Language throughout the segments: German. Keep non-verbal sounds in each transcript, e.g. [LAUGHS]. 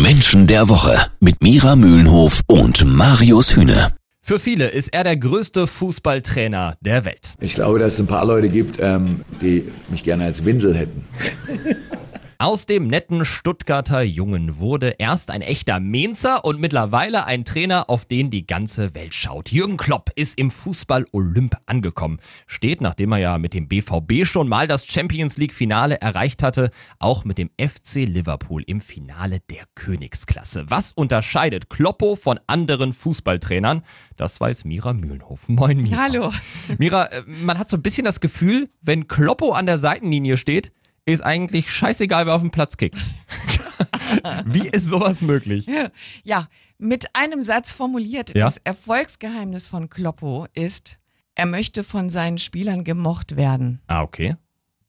Menschen der Woche mit Mira Mühlenhof und Marius Hühne. Für viele ist er der größte Fußballtrainer der Welt. Ich glaube, dass es ein paar Leute gibt, ähm, die mich gerne als Windel hätten. [LAUGHS] Aus dem netten Stuttgarter Jungen wurde erst ein echter Mainzer und mittlerweile ein Trainer, auf den die ganze Welt schaut. Jürgen Klopp ist im Fußball Olymp angekommen. Steht, nachdem er ja mit dem BVB schon mal das Champions League Finale erreicht hatte, auch mit dem FC Liverpool im Finale der Königsklasse. Was unterscheidet Kloppo von anderen Fußballtrainern? Das weiß Mira Mühlenhof. Moin Mira. Hallo. Mira, äh, man hat so ein bisschen das Gefühl, wenn Kloppo an der Seitenlinie steht, ist eigentlich scheißegal, wer auf den Platz kickt. [LAUGHS] Wie ist sowas möglich? Ja, mit einem Satz formuliert, Ja. das Erfolgsgeheimnis von Kloppo ist, er möchte von seinen Spielern gemocht werden. Ah, okay.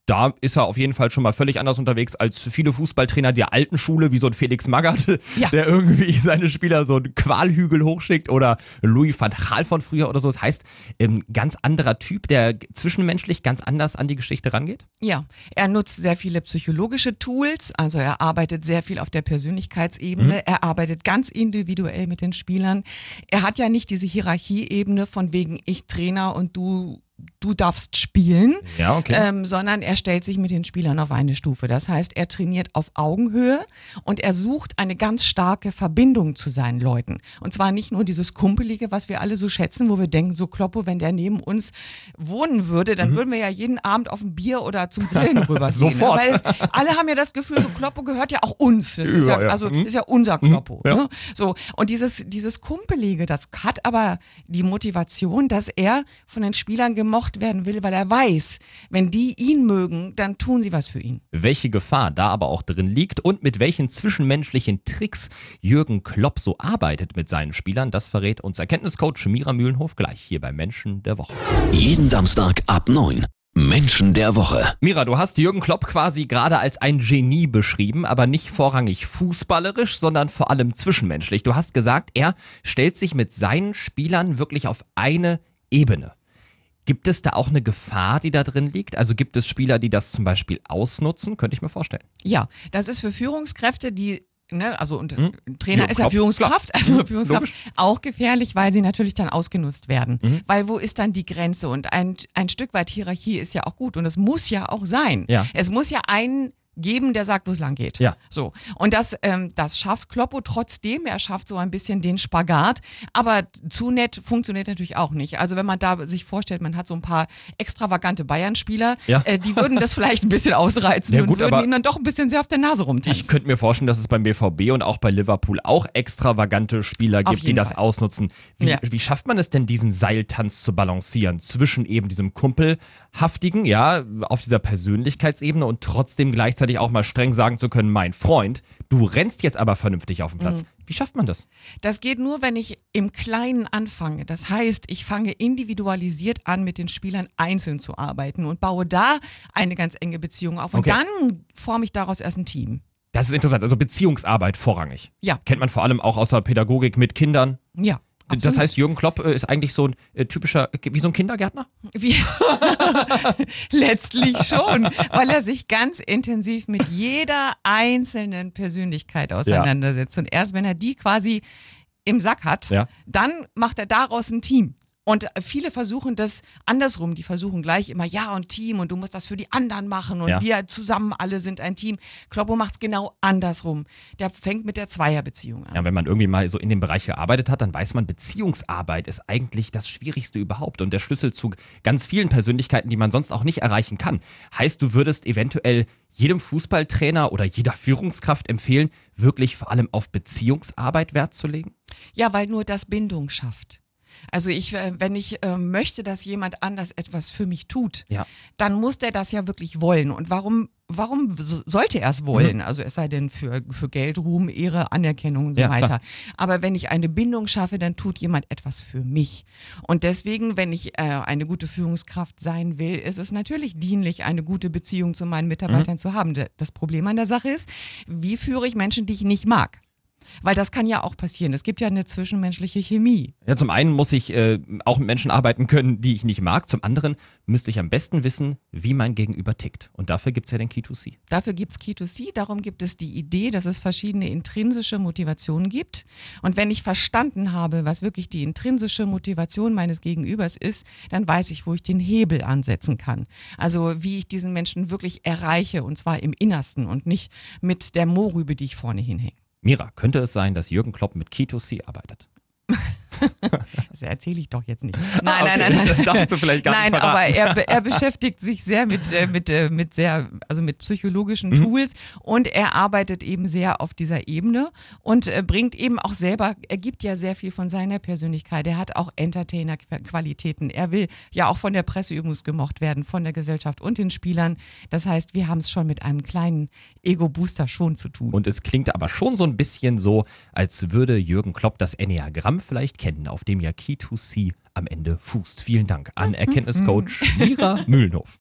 Da ist er auf jeden Fall schon mal völlig anders unterwegs als viele Fußballtrainer der alten Schule, wie so ein Felix Magath, [LAUGHS] Ja. der irgendwie seine Spieler so einen Qualhügel hochschickt oder Louis van Gaal von früher oder so. Das heißt, ähm, ganz anderer Typ, der zwischenmenschlich ganz anders an die Geschichte rangeht. Ja, er nutzt sehr viele psychologische Tools, also er arbeitet sehr viel auf der Persönlichkeitsebene, er arbeitet ganz individuell mit den Spielern. Er hat ja nicht diese Hierarchieebene von wegen ich Trainer und du du darfst spielen, Ja, okay. ähm, sondern er stellt sich mit den Spielern auf eine Stufe. Das heißt, er trainiert auf Augenhöhe und er sucht eine ganz starke Verbindung zu seinen Leuten. Und zwar nicht nur dieses Kumpelige, was wir alle so schätzen, wo wir denken, so Kloppo, wenn der neben uns wohnen würde, dann würden wir ja jeden Abend auf ein Bier oder zum Grillen [LAUGHS] rüberziehen. Mhm. Sofort. Ne? Weil es, alle haben ja das Gefühl, so Kloppo gehört ja auch uns. Das ist ja, Ja, also Mhm. ist ja unser Kloppo. Ja. Ne? So und dieses dieses Kumpelige, das hat aber die Motivation, dass er von den Spielern gemocht werden will, weil er weiß, wenn die ihn mögen, dann tun sie was für ihn. welche Gefahr da aber auch drin liegt und mit welchen zwischenmenschlichen Tricks Jürgen Klopp so arbeitet mit seinen Spielern, das verrät uns Erkenntniscoach Mira Mühlenhof gleich hier bei Menschen der Woche. Jeden Samstag ab 9. Menschen der Woche. Mira, du hast Jürgen Klopp quasi gerade als ein Genie beschrieben, aber nicht vorrangig fußballerisch, sondern vor allem zwischenmenschlich. Du hast gesagt, er stellt sich mit seinen Spielern wirklich auf eine Ebene. Gibt es da auch eine Gefahr, die da drin liegt? Also gibt es Spieler, die das zum Beispiel ausnutzen? Könnte ich mir vorstellen. Ja, das ist für Führungskräfte, die Ne, also und Mhm. ein Trainer Ja, ist ja Führungskraft, also Mhm, Führungskraft logisch. auch gefährlich, weil sie natürlich dann ausgenutzt werden. Mhm. Weil wo ist dann die Grenze? Und ein, ein Stück weit Hierarchie ist ja auch gut und es muss ja auch sein. Ja. Es muss ja einen geben, der sagt, wo es lang geht. Ja. So. Und das, ähm, das schafft Kloppo trotzdem. Er schafft so ein bisschen den Spagat. Aber zu nett funktioniert natürlich auch nicht. Also wenn man da sich vorstellt, man hat so ein paar extravagante Bayern-Spieler, Ja. äh, die würden das vielleicht ein bisschen ausreizen Ja, und gut, würden aber ihm dann doch ein bisschen sehr auf der Nase rumtanzen. Ich könnte mir vorstellen, dass es beim BVB und auch bei Liverpool auch extravagante Spieler gibt, die das Fall. ausnutzen. Wie, Ja. wie schafft man es denn, diesen Seiltanz zu balancieren zwischen eben diesem Kumpelhaftigen, ja, auf dieser Persönlichkeitsebene und trotzdem gleichzeitig auch mal streng sagen zu können, mein Freund, du rennst jetzt aber vernünftig auf den Platz. Wie schafft man das? Das geht nur, wenn ich im Kleinen anfange. Das heißt, ich fange individualisiert an, mit den Spielern einzeln zu arbeiten und baue da eine ganz enge Beziehung auf. Und Okay. dann forme ich daraus erst ein Team. Das ist interessant, also Beziehungsarbeit vorrangig. Ja. Kennt man vor allem auch aus der Pädagogik mit Kindern. Ja. Das absolut. heißt, Jürgen Klopp äh, ist eigentlich so ein äh, typischer, wie so ein Kindergärtner? Wie [LAUGHS] Letztlich schon, weil er sich ganz intensiv mit jeder einzelnen Persönlichkeit auseinandersetzt. Und erst wenn er die quasi im Sack hat, Ja. dann macht er daraus ein Team. Und viele versuchen das andersrum. Die versuchen gleich immer, ja, und Team und du musst das für die anderen machen und Ja. wir zusammen alle sind ein Team. Kloppo macht es genau andersrum. Der fängt mit der Zweierbeziehung an. Ja, wenn man irgendwie mal so in dem Bereich gearbeitet hat, dann weiß man, Beziehungsarbeit ist eigentlich das Schwierigste überhaupt und der Schlüssel zu ganz vielen Persönlichkeiten, die man sonst auch nicht erreichen kann. Heißt, du würdest eventuell jedem Fußballtrainer oder jeder Führungskraft empfehlen, wirklich vor allem auf Beziehungsarbeit Wert zu legen? Ja, weil nur das Bindung schafft. Also ich, äh, wenn ich äh, möchte, dass jemand anders etwas für mich tut, Ja. dann muss der das ja wirklich wollen. Und warum, warum sollte er es wollen? Also es sei denn für, für Geld, Ruhm, Ehre, Anerkennung und so Ja, weiter. klar. Aber wenn ich eine Bindung schaffe, dann tut jemand etwas für mich. Und deswegen, wenn ich äh, eine gute Führungskraft sein will, ist es natürlich dienlich, eine gute Beziehung zu meinen Mitarbeitern zu haben. Das Problem an der Sache ist, wie führe ich Menschen, die ich nicht mag? Weil das kann ja auch passieren. Es gibt ja eine zwischenmenschliche Chemie. Ja, zum einen muss ich äh, auch mit Menschen arbeiten können, die ich nicht mag. Zum anderen müsste ich am besten wissen, wie mein Gegenüber tickt. Und dafür gibt es ja den Key2C. Dafür gibt es Key2C. Darum gibt es die Idee, dass es verschiedene intrinsische Motivationen gibt. Und wenn ich verstanden habe, was wirklich die intrinsische Motivation meines Gegenübers ist, dann weiß ich, wo ich den Hebel ansetzen kann. Also wie ich diesen Menschen wirklich erreiche und zwar im Innersten und nicht mit der Mohrrübe, die ich vorne hinhänge. Mira, könnte es sein, dass Jürgen Klopp mit Key2C arbeitet? [LAUGHS] Das erzähle ich doch jetzt nicht. Nein, ah, okay. nein, nein, nein. Das darfst du vielleicht gar nein, nicht verraten. aber er, er beschäftigt sich sehr mit, äh, mit, äh, mit sehr, also mit psychologischen mhm. Tools und er arbeitet eben sehr auf dieser Ebene und äh, bringt eben auch selber, er gibt ja sehr viel von seiner Persönlichkeit. Er hat auch Entertainer-Qualitäten. Er will ja auch von der Presse übrigens gemocht werden, von der Gesellschaft und den Spielern. Das heißt, wir haben es schon mit einem kleinen Ego-Booster schon zu tun. Und es klingt aber schon so ein bisschen so, als würde Jürgen Klopp das Enneagramm vielleicht kennen, auf dem ja Key2C am Ende fußt. Vielen Dank an Erkenntniscoach Mira Mühlenhof.